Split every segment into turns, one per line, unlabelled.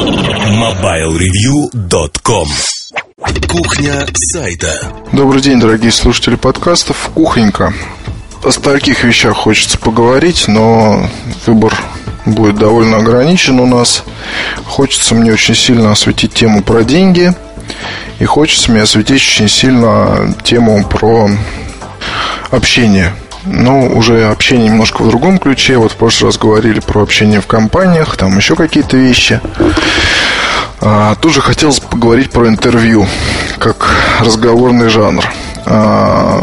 MobileReview.com Кухня сайта
Добрый день, дорогие слушатели подкастов. Кухонька. О стольких вещах хочется поговорить, но выбор будет довольно ограничен у нас. Хочется мне очень сильно осветить тему про деньги. И хочется мне осветить очень сильно тему про общение. Ну, уже общение немножко в другом ключе. Вот в прошлый раз говорили про общение в компаниях, там еще какие-то вещи. А, тут же хотелось поговорить про интервью, как разговорный жанр. А,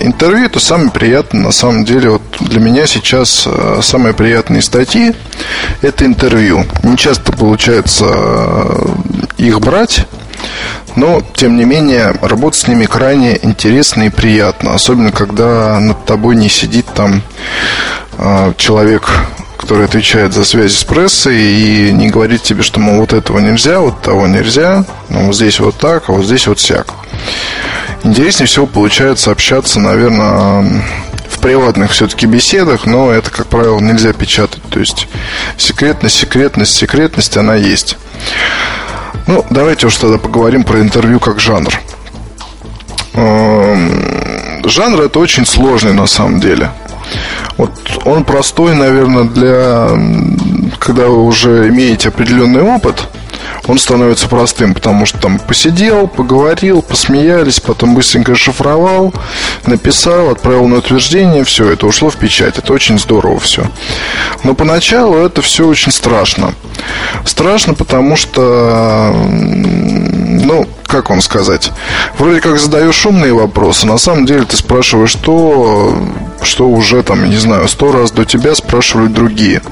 интервью это самое приятное, на самом деле, вот для меня сейчас а, самые приятные статьи это интервью. Не часто получается а, их брать, но, тем не менее, работать с ними крайне интересно и приятно. Особенно, когда над тобой не сидит там э, человек, который отвечает за связи с прессой и не говорит тебе, что, мол, вот этого нельзя, вот того нельзя, ну, вот здесь вот так, а вот здесь вот всяк. Интереснее всего получается общаться, наверное, в приватных все-таки беседах, но это, как правило, нельзя печатать. То есть секретность, секретность, секретность, она есть. Ну, давайте уж тогда поговорим про интервью как жанр. Эм, жанр это очень сложный на самом деле. Вот он простой, наверное, для когда вы уже имеете определенный опыт, он становится простым, потому что там посидел, поговорил, посмеялись, потом быстренько шифровал, написал, отправил на утверждение, все, это ушло в печать. Это очень здорово все. Но поначалу это все очень страшно. Страшно, потому что, ну, как вам сказать, вроде как задаешь умные вопросы, на самом деле ты спрашиваешь то, что уже там, не знаю, сто раз до тебя спрашивали другие.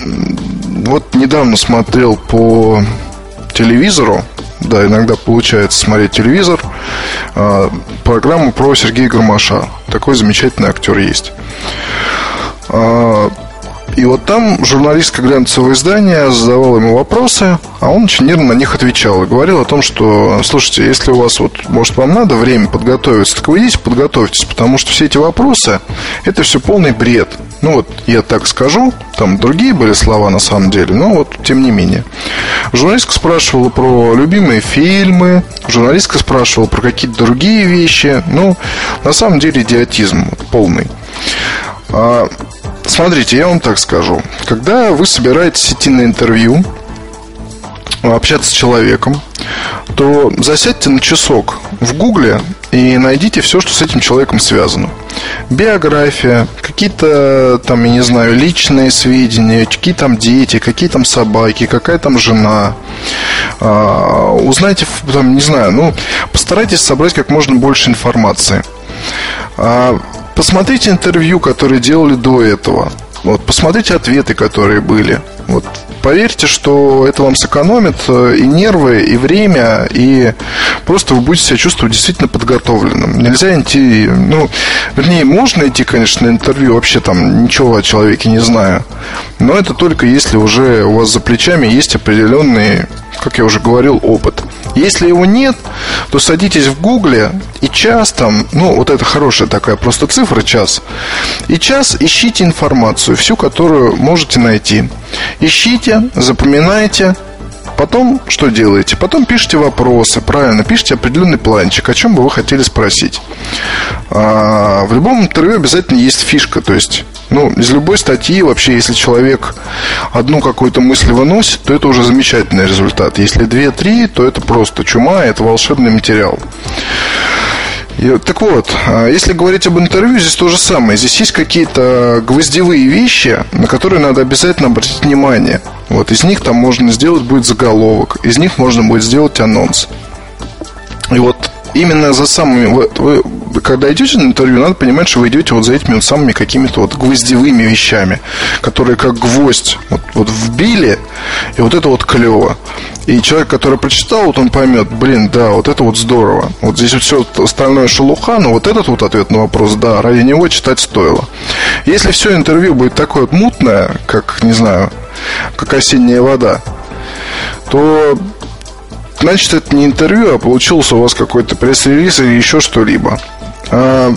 А, вот недавно смотрел по телевизору, да, иногда получается смотреть телевизор, а, программу про Сергея Гармаша. Такой замечательный актер есть. А, и вот там журналистка глянцевого издания задавала ему вопросы, а он очень нервно на них отвечал. И говорил о том, что, слушайте, если у вас, вот, может, вам надо время подготовиться, так вы идите подготовьтесь, потому что все эти вопросы, это все полный бред. Ну вот, я так скажу, там другие были слова на самом деле, но вот тем не менее. Журналистка спрашивала про любимые фильмы, журналистка спрашивала про какие-то другие вещи. Ну, на самом деле идиотизм полный. Смотрите, я вам так скажу. Когда вы собираетесь идти на интервью, общаться с человеком, то засядьте на часок в Гугле и найдите все, что с этим человеком связано. Биография, какие-то там, я не знаю, личные сведения, какие там дети, какие там собаки, какая там жена. А, узнайте, там, не знаю, ну, постарайтесь собрать как можно больше информации. А, посмотрите интервью, которые делали до этого. Вот, посмотрите ответы, которые были. Вот, поверьте, что это вам сэкономит э, и нервы, и время, и просто вы будете себя чувствовать действительно подготовленным. Нельзя идти, ну, вернее, можно идти, конечно, на интервью, вообще там ничего о человеке не знаю. Но это только если уже у вас за плечами есть определенный, как я уже говорил, опыт. Если его нет, то садитесь в гугле и час там, ну, вот это хорошая такая просто цифра, час. И час ищите информацию, всю, которую можете найти. Ищите, запоминайте, Потом что делаете? Потом пишите вопросы, правильно, пишите определенный планчик, о чем бы вы хотели спросить. А, в любом интервью обязательно есть фишка, то есть, ну, из любой статьи вообще, если человек одну какую-то мысль выносит, то это уже замечательный результат. Если две-три, то это просто чума, это волшебный материал. Так вот, а, если говорить об интервью, здесь то же самое. Здесь есть какие-то гвоздевые вещи, на которые надо обязательно обратить внимание. Вот из них там можно сделать будет заголовок, из них можно будет сделать анонс. И вот именно за самыми... Вот вы, когда идете на интервью, надо понимать, что вы идете вот за этими вот самыми какими-то вот гвоздевыми вещами, которые как гвоздь вот, вот вбили, и вот это вот клево. И человек, который прочитал, вот он поймет, блин, да, вот это вот здорово. Вот здесь вот все остальное шелуха, но вот этот вот ответ на вопрос, да, ради него читать стоило. Если все интервью будет такое вот мутное, как, не знаю, как осенняя вода, то значит это не интервью, а получился у вас какой-то пресс-релиз или еще что-либо. А,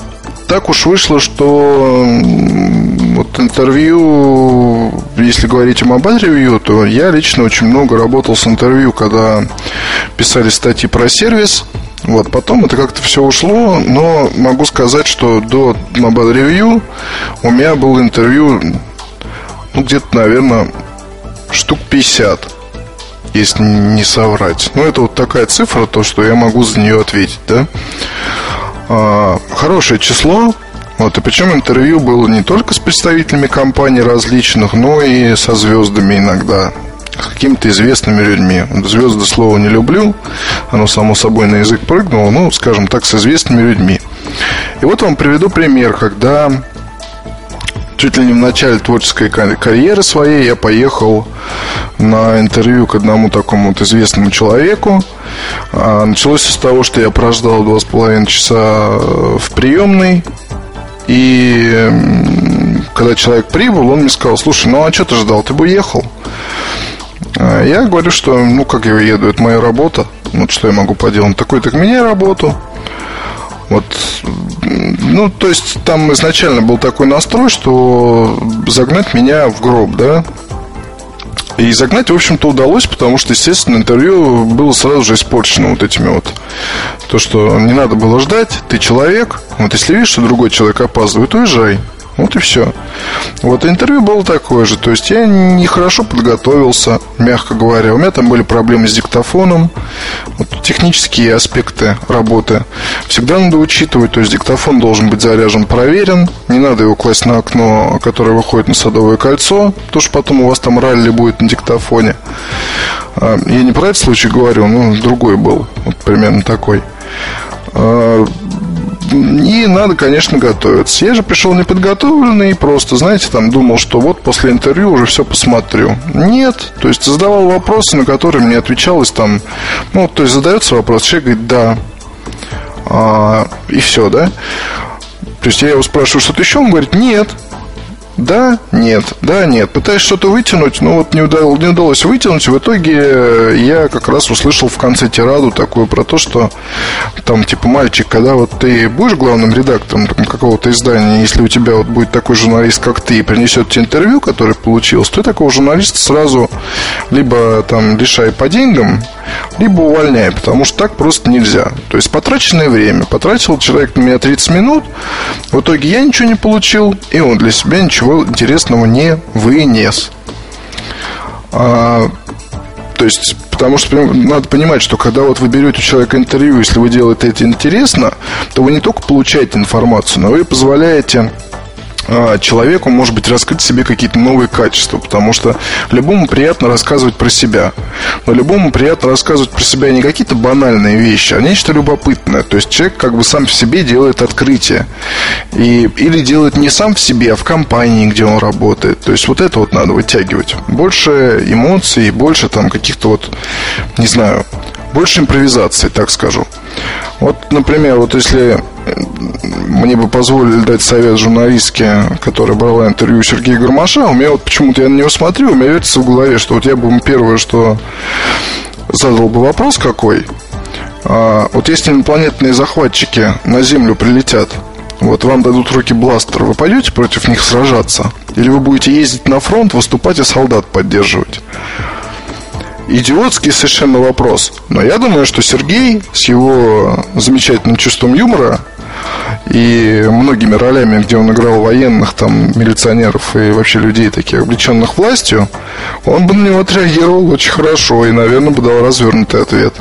так уж вышло, что вот интервью, если говорить о мобиль ревью, то я лично очень много работал с интервью, когда писали статьи про сервис. Вот, потом это как-то все ушло, но могу сказать, что до Mobile Review у меня было интервью, ну, где-то, наверное, штук 50 если не соврать. Ну, это вот такая цифра, то, что я могу за нее ответить, да. А, хорошее число. Вот, и причем интервью было не только с представителями компаний различных, но и со звездами иногда с какими-то известными людьми. Звезды слова не люблю, оно само собой на язык прыгнуло, ну, скажем так, с известными людьми. И вот вам приведу пример, когда чуть ли не в начале творческой карьеры своей я поехал на интервью к одному такому вот известному человеку. А, началось с того, что я прождал два с половиной часа в приемной. И когда человек прибыл, он мне сказал, слушай, ну а что ты ждал, ты бы уехал? А, я говорю, что, ну как я еду, это моя работа. Вот что я могу поделать. Такой-то к мне работу. Вот, ну, то есть там изначально был такой настрой, что загнать меня в гроб, да. И загнать, в общем-то, удалось, потому что, естественно, интервью было сразу же испорчено вот этими вот. То, что не надо было ждать, ты человек, вот если видишь, что другой человек опаздывает, уезжай. Вот и все. Вот интервью было такое же. То есть я нехорошо подготовился, мягко говоря. У меня там были проблемы с диктофоном. Вот технические аспекты работы всегда надо учитывать. То есть диктофон должен быть заряжен, проверен. Не надо его класть на окно, которое выходит на Садовое кольцо, потому что потом у вас там ралли будет на диктофоне. А, я не про этот случай говорю, но другой был. Вот примерно такой. И надо, конечно, готовиться. Я же пришел неподготовленный и просто, знаете, там думал, что вот после интервью уже все посмотрю. Нет, то есть задавал вопросы, на которые мне отвечалось там, ну, то есть задается вопрос, человек говорит, да, а, и все, да. То есть я его спрашиваю, что-то еще, он говорит, нет. Да, нет, да, нет. Пытаюсь что-то вытянуть, но вот не удалось, не удалось вытянуть. В итоге я как раз услышал в конце тираду такую про то, что там типа мальчик, когда вот ты будешь главным редактором какого-то издания, если у тебя вот будет такой журналист, как ты, и принесет тебе интервью, которое получилось, то такого журналиста сразу либо там лишай по деньгам, либо увольняй, потому что так просто нельзя. То есть потраченное время. Потратил человек на меня 30 минут, в итоге я ничего не получил, и он для себя ничего интересного не вынес. А, то есть, потому что надо понимать, что когда вот вы берете у человека интервью, если вы делаете это интересно, то вы не только получаете информацию, но вы позволяете человеку, может быть, раскрыть себе какие-то новые качества, потому что любому приятно рассказывать про себя. Но любому приятно рассказывать про себя не какие-то банальные вещи, а нечто любопытное. То есть человек как бы сам в себе делает открытие. И, или делает не сам в себе, а в компании, где он работает. То есть вот это вот надо вытягивать. Больше эмоций, больше там каких-то вот, не знаю, больше импровизации, так скажу. Вот, например, вот если мне бы позволили дать совет журналистке, которая брала интервью Сергея Гармаша, у меня вот почему-то я на него смотрю, у меня вертится в голове, что вот я бы первое, что задал бы вопрос какой. А, вот если инопланетные захватчики на Землю прилетят, вот вам дадут руки бластер, вы пойдете против них сражаться? Или вы будете ездить на фронт, выступать и солдат поддерживать? Идиотский совершенно вопрос. Но я думаю, что Сергей с его замечательным чувством юмора и многими ролями, где он играл военных, там, милиционеров и вообще людей, таких облеченных властью, он бы на него отреагировал очень хорошо и, наверное, бы дал развернутый ответ.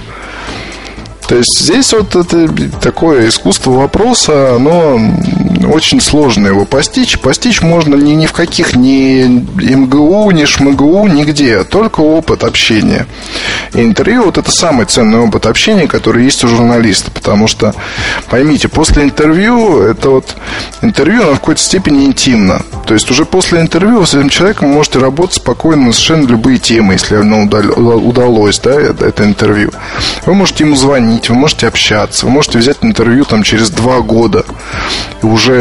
То есть здесь вот это такое искусство вопроса, оно очень сложно его постичь. Постичь можно ни, ни в каких ни МГУ, ни ШМГУ, нигде. Только опыт общения. И интервью вот это самый ценный опыт общения, который есть у журналиста. Потому что, поймите, после интервью, это вот интервью, оно в какой-то степени интимно. То есть уже после интервью вы с этим человеком можете работать спокойно на совершенно любые темы, если оно удалось, да, это, интервью. Вы можете ему звонить, вы можете общаться, вы можете взять интервью там через два года. И уже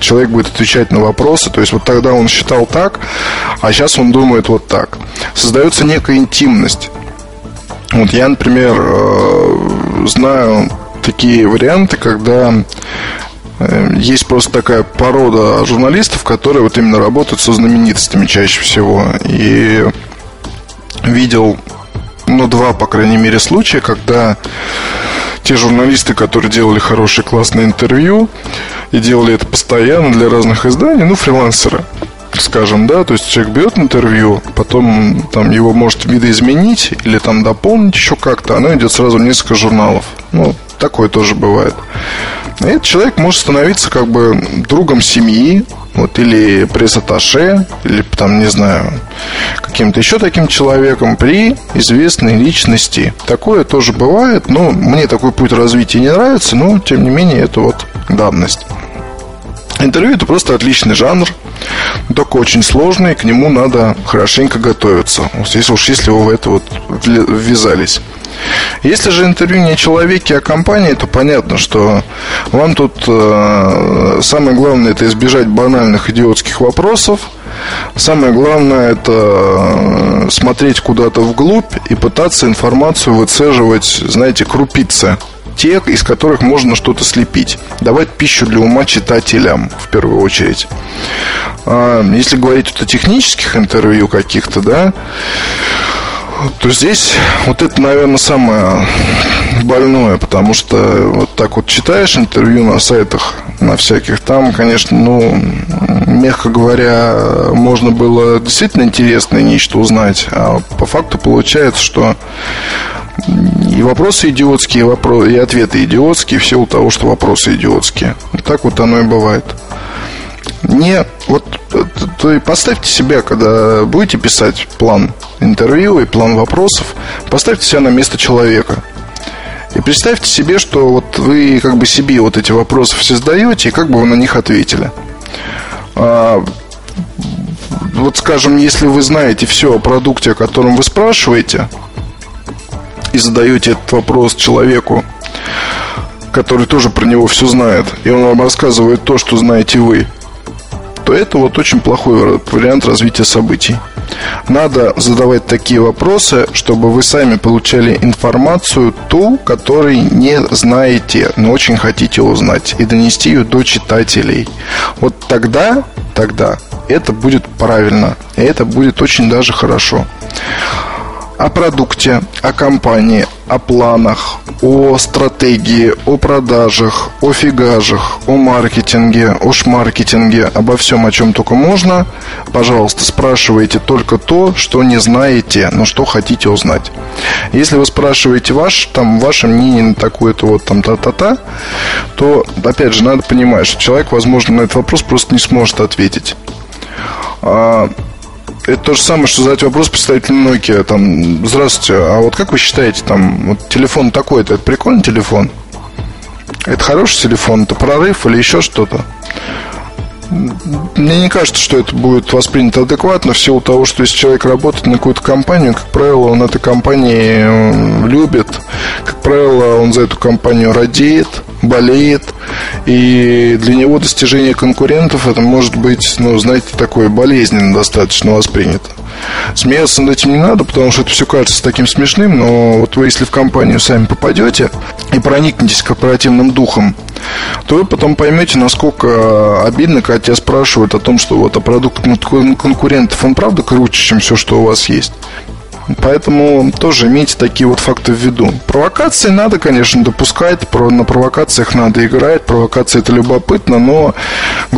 человек будет отвечать на вопросы. То есть вот тогда он считал так, а сейчас он думает вот так. Создается некая интимность. Вот я, например, э, знаю такие варианты, когда Э, есть просто такая порода журналистов, которые вот именно работают со знаменитостями чаще всего. И видел, ну, два, по крайней мере, случая, когда те журналисты, которые делали хорошие, классные интервью и делали это постоянно для разных изданий, ну, фрилансеры, скажем, да, то есть человек берет интервью, потом там его может видоизменить или там дополнить еще как-то, оно идет сразу в несколько журналов. Ну, такое тоже бывает. Этот человек может становиться как бы другом семьи, вот, или пресс-атташе, или там, не знаю, каким-то еще таким человеком при известной личности. Такое тоже бывает, но мне такой путь развития не нравится, но, тем не менее, это вот данность. Интервью это просто отличный жанр, только очень сложный, к нему надо хорошенько готовиться. Если уж если вы в это вот ввязались. Если же интервью не о человеке, а о компании, то понятно, что вам тут э, самое главное это избежать банальных идиотских вопросов. Самое главное это э, смотреть куда-то вглубь и пытаться информацию выцеживать, знаете, крупицы тех, из которых можно что-то слепить. Давать пищу для ума читателям, в первую очередь. А, если говорить вот о технических интервью каких-то, да, то здесь вот это, наверное, самое больное, потому что вот так вот читаешь интервью на сайтах, на всяких, там, конечно, ну, мягко говоря, можно было действительно интересное нечто узнать, а по факту получается, что и вопросы идиотские, и, вопросы, и ответы идиотские, в силу того, что вопросы идиотские. Так вот оно и бывает. Не, вот то и поставьте себя, когда будете писать план интервью и план вопросов, поставьте себя на место человека. И представьте себе, что вот вы как бы себе вот эти вопросы все задаете, и как бы вы на них ответили. А, вот скажем, если вы знаете все о продукте, о котором вы спрашиваете, и задаете этот вопрос человеку, который тоже про него все знает, и он вам рассказывает то, что знаете вы, то это вот очень плохой вариант развития событий. Надо задавать такие вопросы, чтобы вы сами получали информацию ту, которой не знаете, но очень хотите узнать, и донести ее до читателей. Вот тогда, тогда это будет правильно, и это будет очень даже хорошо о продукте, о компании, о планах, о стратегии, о продажах, о фигажах, о маркетинге, о шмаркетинге, обо всем, о чем только можно. Пожалуйста, спрашивайте только то, что не знаете, но что хотите узнать. Если вы спрашиваете ваш, там, ваше мнение на такое-то вот там та-та-та, то, опять же, надо понимать, что человек, возможно, на этот вопрос просто не сможет ответить. Это то же самое, что задать вопрос представителю Nokia. Там, здравствуйте, а вот как вы считаете, там, вот телефон такой-то, это прикольный телефон? Это хороший телефон, это прорыв или еще что-то? Мне не кажется, что это будет воспринято адекватно в силу того, что если человек работает на какую-то компанию, как правило, он этой компании любит, как правило, он за эту компанию радеет, болеет, и для него достижение конкурентов это может быть, ну, знаете, такое болезненно достаточно воспринято. Смеяться над этим не надо, потому что это все кажется таким смешным, но вот вы если в компанию сами попадете и проникнетесь корпоративным духом, то вы потом поймете, насколько обидно, когда тебя спрашивают о том, что вот а продукт конкурентов, он правда круче, чем все, что у вас есть. Поэтому тоже имейте такие вот факты в виду. Провокации надо, конечно, допускать. На провокациях надо играть. Провокация это любопытно, но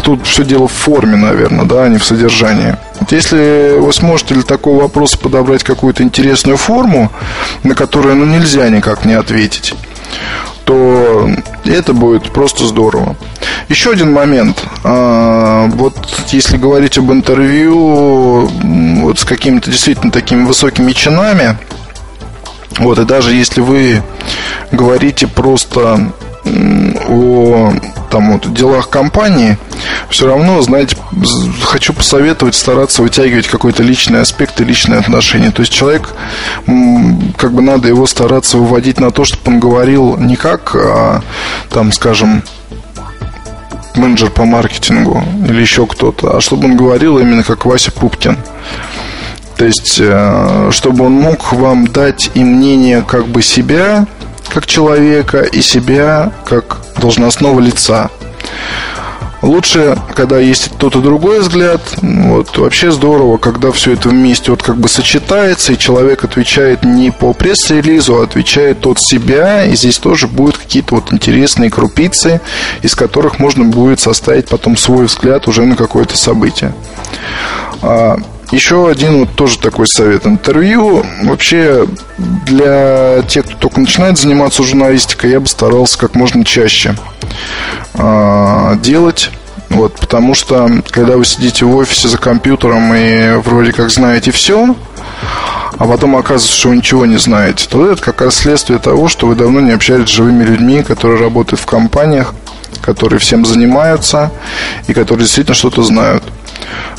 тут все дело в форме, наверное, да, а не в содержании. Вот если вы сможете для такого вопроса подобрать какую-то интересную форму, на которую ну, нельзя никак не ответить, то это будет просто здорово. Еще один момент. А, вот если говорить об интервью вот с какими-то действительно такими высокими чинами, вот, и даже если вы говорите просто о там, вот, делах компании, все равно, знаете, хочу посоветовать стараться вытягивать какой-то личный аспект и личные отношения. То есть человек, как бы надо его стараться выводить на то, чтобы он говорил не как, а, там, скажем, менеджер по маркетингу или еще кто-то, а чтобы он говорил именно как Вася Пупкин. То есть, э, чтобы он мог вам дать и мнение как бы себя, как человека, и себя, как должностного лица. Лучше, когда есть тот и другой взгляд. Вот, вообще здорово, когда все это вместе вот как бы сочетается, и человек отвечает не по пресс-релизу, а отвечает от себя. И здесь тоже будут какие-то вот интересные крупицы, из которых можно будет составить потом свой взгляд уже на какое-то событие. Еще один вот тоже такой совет. Интервью вообще для тех, кто только начинает заниматься журналистикой, я бы старался как можно чаще э, делать. Вот, потому что, когда вы сидите в офисе за компьютером и вроде как знаете все, а потом оказывается, что вы ничего не знаете, то это как раз следствие того, что вы давно не общались с живыми людьми, которые работают в компаниях, которые всем занимаются и которые действительно что-то знают.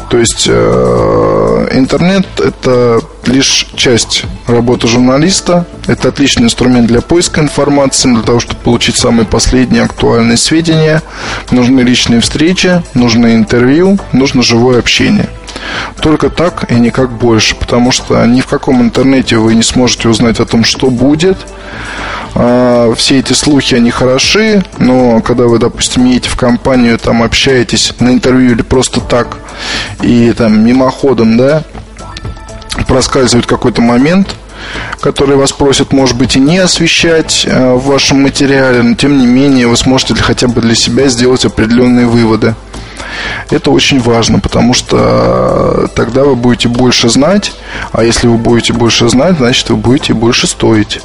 То есть э, интернет это лишь часть работы журналиста. Это отличный инструмент для поиска информации, для того, чтобы получить самые последние актуальные сведения. Нужны личные встречи, нужны интервью, нужно живое общение. Только так и никак больше, потому что ни в каком интернете вы не сможете узнать о том, что будет. А, все эти слухи, они хороши, но когда вы, допустим, едете в компанию, там общаетесь на интервью или просто так, и там мимоходом, да, проскальзывает какой-то момент, который вас просят, может быть, и не освещать э, в вашем материале, но тем не менее вы сможете хотя бы для себя сделать определенные выводы. Это очень важно, потому что тогда вы будете больше знать, а если вы будете больше знать, значит вы будете больше стоить.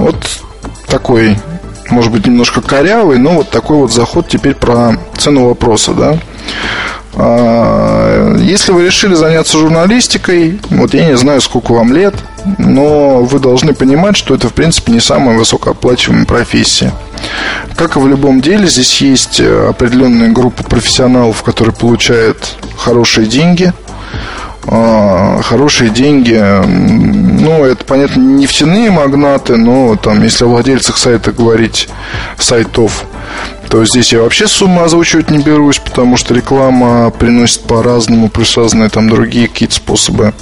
Вот такой, может быть, немножко корявый, но вот такой вот заход теперь про цену вопроса, да. А, если вы решили заняться журналистикой, вот я не знаю, сколько вам лет, но вы должны понимать, что это, в принципе, не самая высокооплачиваемая профессия. Как и в любом деле, здесь есть определенная группа профессионалов, которые получают хорошие деньги – а, хорошие деньги. Ну, это, понятно, нефтяные магнаты, но там, если о владельцах сайта говорить, сайтов, то здесь я вообще сумму озвучивать не берусь, потому что реклама приносит по-разному, плюс разные там другие какие-то способы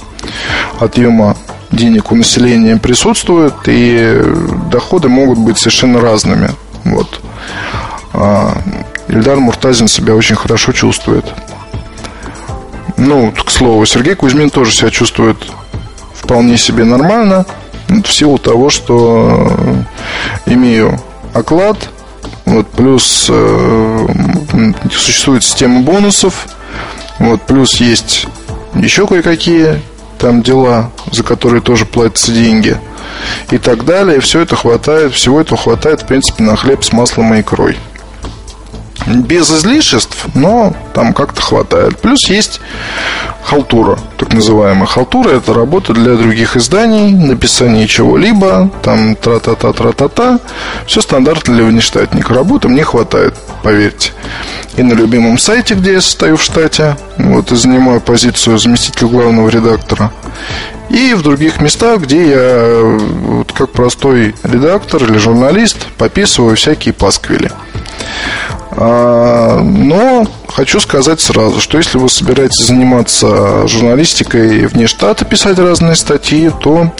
отъема денег у населения присутствуют, и доходы могут быть совершенно разными. Вот. А Ильдар Муртазин себя очень хорошо чувствует. Ну, к слову, Сергей Кузьмин тоже себя чувствует вполне себе нормально. В силу того, что имею оклад, вот, плюс э, существует система бонусов, вот, плюс есть еще кое-какие там дела, за которые тоже платятся деньги и так далее. Все это хватает, всего этого хватает, в принципе, на хлеб с маслом и икрой без излишеств, но там как-то хватает. Плюс есть халтура, так называемая. Халтура – это работа для других изданий, написание чего-либо, там тра-та-та, тра-та-та. Все стандартно для внештатника. Работы мне хватает, поверьте. И на любимом сайте, где я стою в штате, вот и занимаю позицию заместителя главного редактора. И в других местах, где я вот, как простой редактор или журналист пописываю всякие пасквили. А, но хочу сказать сразу, что если вы собираетесь заниматься журналистикой вне штата, писать разные статьи, то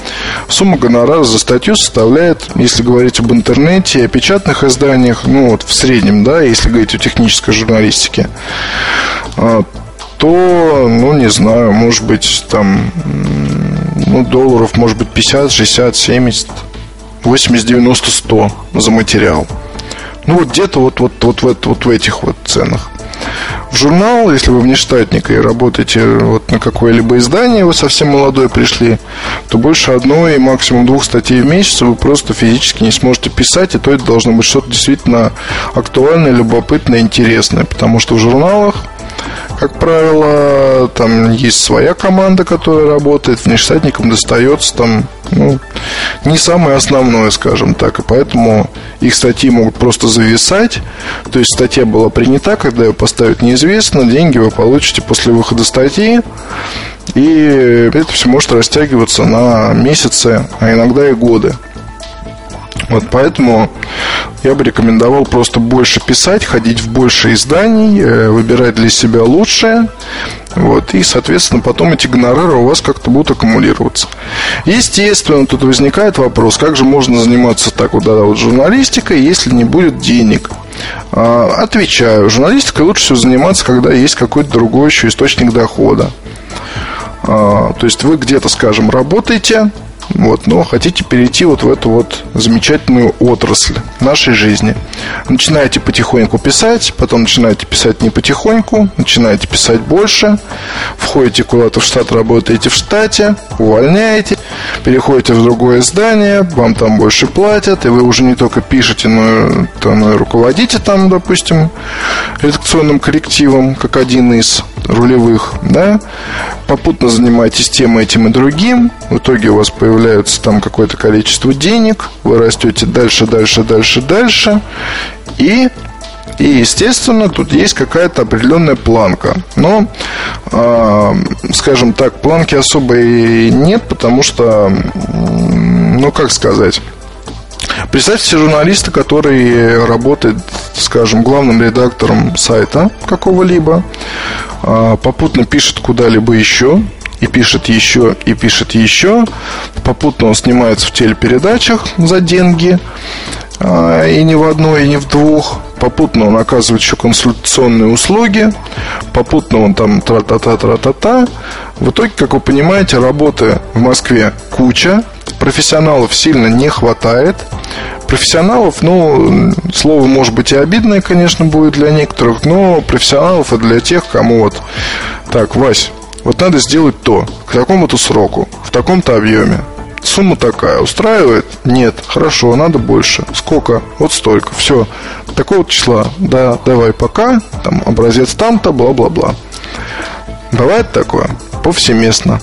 сумма гонорара за статью составляет, если говорить об интернете о печатных изданиях, ну вот в среднем, да, если говорить о технической журналистике, а, то, ну, не знаю, может быть, там, ну, долларов, может быть, 50, 60, 70, 80, 90, 100 за материал. Ну, вот где-то вот, вот, вот, вот, вот в этих вот ценах. В журнал, если вы внештатник и работаете вот на какое-либо издание, вы совсем молодой пришли, то больше одной и максимум двух статей в месяц вы просто физически не сможете писать, и то это должно быть что-то действительно актуальное, любопытное, интересное, потому что в журналах как правило, там есть своя команда, которая работает, внештатникам достается там ну, не самое основное, скажем так, и поэтому их статьи могут просто зависать. То есть статья была принята, когда ее поставят неизвестно, деньги вы получите после выхода статьи, и это все может растягиваться на месяцы, а иногда и годы. Вот поэтому я бы рекомендовал просто больше писать, ходить в больше изданий, э, выбирать для себя лучшее. Вот, и, соответственно, потом эти гонорары у вас как-то будут аккумулироваться. Естественно, тут возникает вопрос, как же можно заниматься так вот, да, вот журналистикой, если не будет денег. А, отвечаю. Журналистикой лучше всего заниматься, когда есть какой-то другой еще источник дохода. А, то есть вы где-то, скажем, работаете, вот, но хотите перейти вот в эту вот замечательную отрасль нашей жизни. Начинаете потихоньку писать, потом начинаете писать не потихоньку, начинаете писать больше, входите куда-то в штат, работаете в штате, увольняете, переходите в другое здание, вам там больше платят, и вы уже не только пишете, но, но и руководите там, допустим, редакционным коллективом, как один из рулевых, да, попутно занимаетесь тем, этим и другим, в итоге у вас появляется там какое-то количество денег, вы растете дальше, дальше, дальше, дальше, и и, естественно, тут есть какая-то определенная планка. Но, э, скажем так, планки особо и нет, потому что, ну, как сказать... Представьте себе журналиста, который работает, скажем, главным редактором сайта какого-либо, а, попутно пишет куда-либо еще, и пишет еще, и пишет еще. Попутно он снимается в телепередачах за деньги. А, и не в одной, и не в двух. Попутно он оказывает еще консультационные услуги. Попутно он там тра-та-та-тра-та-та. В итоге, как вы понимаете, работы в Москве куча. Профессионалов сильно не хватает. Профессионалов, ну, слово может быть и обидное, конечно, будет для некоторых, но профессионалов это для тех, кому вот так, Вась, вот надо сделать то, к такому-то сроку, в таком-то объеме. Сумма такая. Устраивает? Нет. Хорошо, надо больше. Сколько? Вот столько. Все. Такого числа. Да, давай пока. Там образец там-то, бла-бла-бла. Бывает такое? Повсеместно.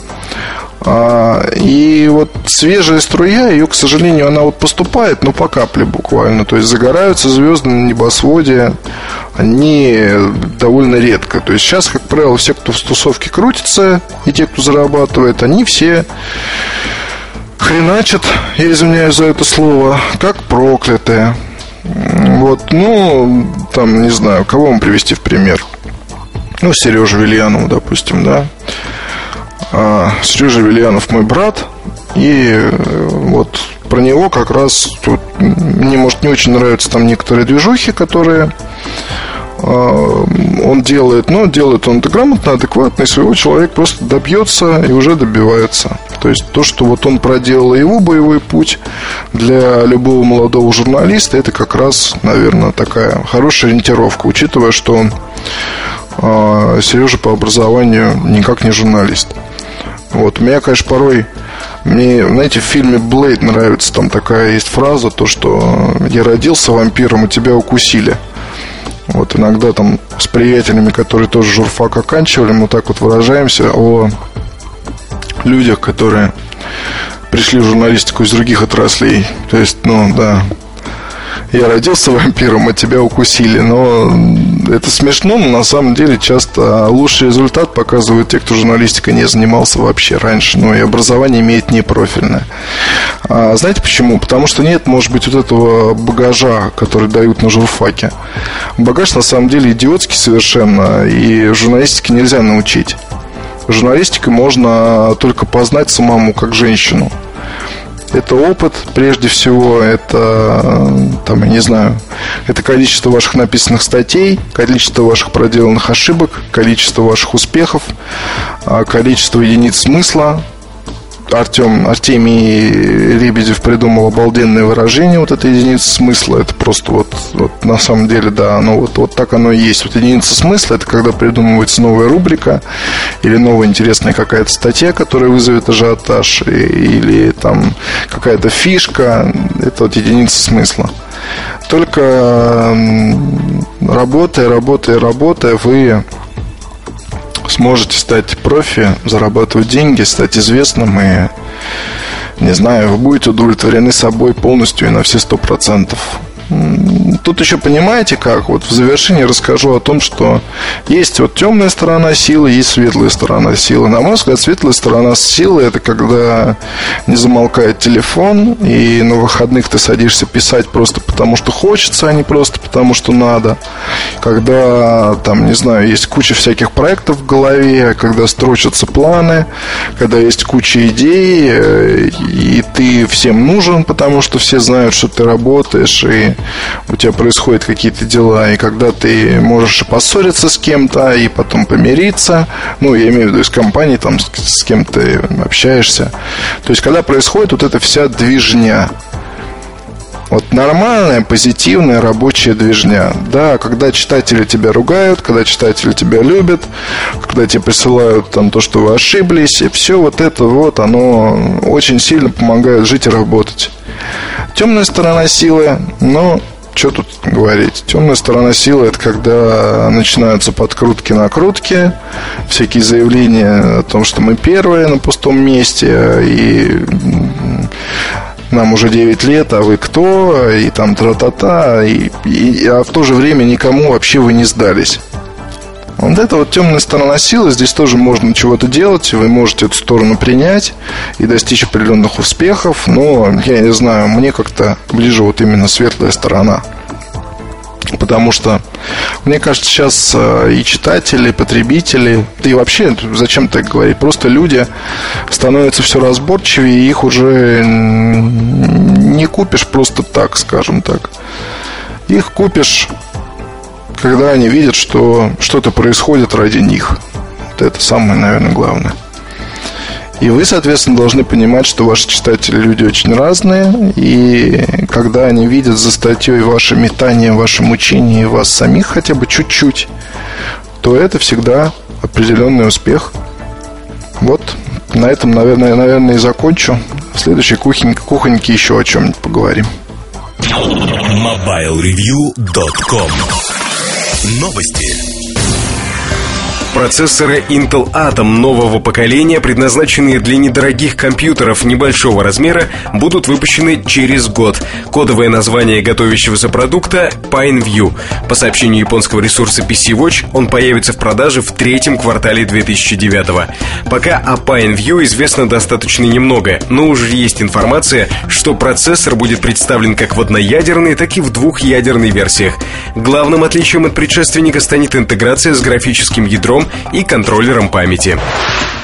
А, и вот свежая струя, ее, к сожалению, она вот поступает, но по капле буквально. То есть загораются звезды на небосводе, они довольно редко. То есть сейчас, как правило, все, кто в тусовке крутится, и те, кто зарабатывает, они все хреначат, я извиняюсь за это слово, как проклятые. Вот, ну, там, не знаю, кого вам привести в пример. Ну, Сережа Вильянов, допустим, да. А, Сережа Вильянов мой брат, и э, вот про него как раз тут мне, может, не очень нравятся там некоторые движухи, которые а, он делает, но делает он это грамотно, адекватно, и своего человек просто добьется и уже добивается. То есть то, что вот он проделал его боевой путь для любого молодого журналиста, это как раз, наверное, такая хорошая ориентировка, учитывая, что э, Сережа по образованию никак не журналист. Вот, меня, конечно, порой мне, знаете, в фильме Блейд нравится там такая есть фраза, то, что я родился вампиром, и тебя укусили. Вот иногда там с приятелями, которые тоже журфак оканчивали, мы так вот выражаемся о людях, которые пришли в журналистику из других отраслей. То есть, ну, да, я родился вампиром, а тебя укусили. Но это смешно, но на самом деле часто лучший результат показывают те, кто журналистикой не занимался вообще раньше. Ну и образование имеет непрофильное. А знаете почему? Потому что нет, может быть, вот этого багажа, который дают на журфаке. Багаж на самом деле идиотский совершенно, и журналистике нельзя научить. Журналистикой можно только познать самому, как женщину. Это опыт, прежде всего, это, там, я не знаю, это количество ваших написанных статей, количество ваших проделанных ошибок, количество ваших успехов, а, количество единиц смысла, Артем, Артемий Лебедев придумал обалденное выражение вот этой единицы смысла. Это просто вот, вот на самом деле, да, оно вот, вот так оно и есть. Вот единица смысла это когда придумывается новая рубрика или новая интересная какая-то статья, которая вызовет ажиотаж, или там какая-то фишка. Это вот единица смысла. Только работая, работая, работая, вы сможете стать профи, зарабатывать деньги, стать известным и, не знаю, вы будете удовлетворены собой полностью и на все сто процентов. Тут еще понимаете как? Вот в завершении расскажу о том, что есть вот темная сторона силы, есть светлая сторона силы. На мой взгляд, светлая сторона силы это когда не замолкает телефон, и на выходных ты садишься писать просто потому, что хочется, а не просто потому, что надо. Когда там, не знаю, есть куча всяких проектов в голове, когда строчатся планы, когда есть куча идей, э, и ты всем нужен, потому что все знают, что ты работаешь, и у тебя происходят какие-то дела, и когда ты можешь поссориться с кем-то, и потом помириться, ну, я имею в виду из компании, там, с, с кем ты общаешься. То есть, когда происходит вот эта вся движня, вот нормальная, позитивная рабочая движня. Да, когда читатели тебя ругают, когда читатели тебя любят, когда тебе присылают там то, что вы ошиблись, и все вот это вот, оно очень сильно помогает жить и работать. Темная сторона силы, но что тут говорить? Темная сторона силы это когда начинаются подкрутки, накрутки, всякие заявления о том, что мы первые на пустом месте, и нам уже 9 лет, а вы кто, и там тра-та-та, и, и, а в то же время никому вообще вы не сдались. Вот это вот темная сторона силы, здесь тоже можно чего-то делать, вы можете эту сторону принять и достичь определенных успехов, но я не знаю, мне как-то ближе вот именно светлая сторона. Потому что, мне кажется, сейчас э, и читатели, и потребители, да и вообще, зачем так говорить, просто люди становятся все разборчивее, и их уже не купишь просто так, скажем так. Их купишь, когда они видят, что что-то происходит ради них. Вот это самое, наверное, главное. И вы, соответственно, должны понимать, что ваши читатели люди очень разные, и когда они видят за статьей ваше метание, ваше мучение вас самих хотя бы чуть-чуть, то это всегда определенный успех. Вот, на этом, наверное, наверное и закончу. В следующей кухоньке, кухоньке еще о чем-нибудь поговорим.
MobileReview.com Новости.
Процессоры Intel Atom нового поколения, предназначенные для недорогих компьютеров небольшого размера, будут выпущены через год. Кодовое название готовящегося продукта – PineView. По сообщению японского ресурса PC Watch, он появится в продаже в третьем квартале 2009 -го. Пока о PineView известно достаточно немного, но уже есть информация, что процессор будет представлен как в одноядерной, так и в двухъядерной версиях. Главным отличием от предшественника станет интеграция с графическим ядром и контроллером памяти.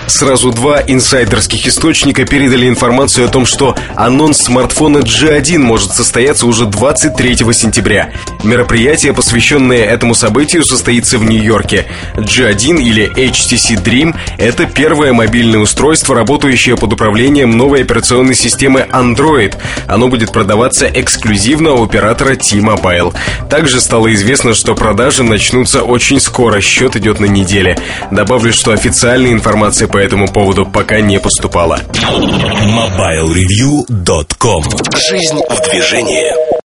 Сразу два инсайдерских источника передали информацию о том, что анонс смартфона G1 может состояться уже 23 сентября. Мероприятие, посвященное этому событию, состоится в Нью-Йорке. G1 или HTC Dream – это первое мобильное устройство, работающее под управлением новой операционной системы Android. Оно будет продаваться эксклюзивно у оператора T-Mobile. Также стало известно, что продажи начнутся очень скоро, счет идет на неделе. Добавлю, что официальная информация по этому поводу пока не поступала.
MobileReview.com Жизнь в движении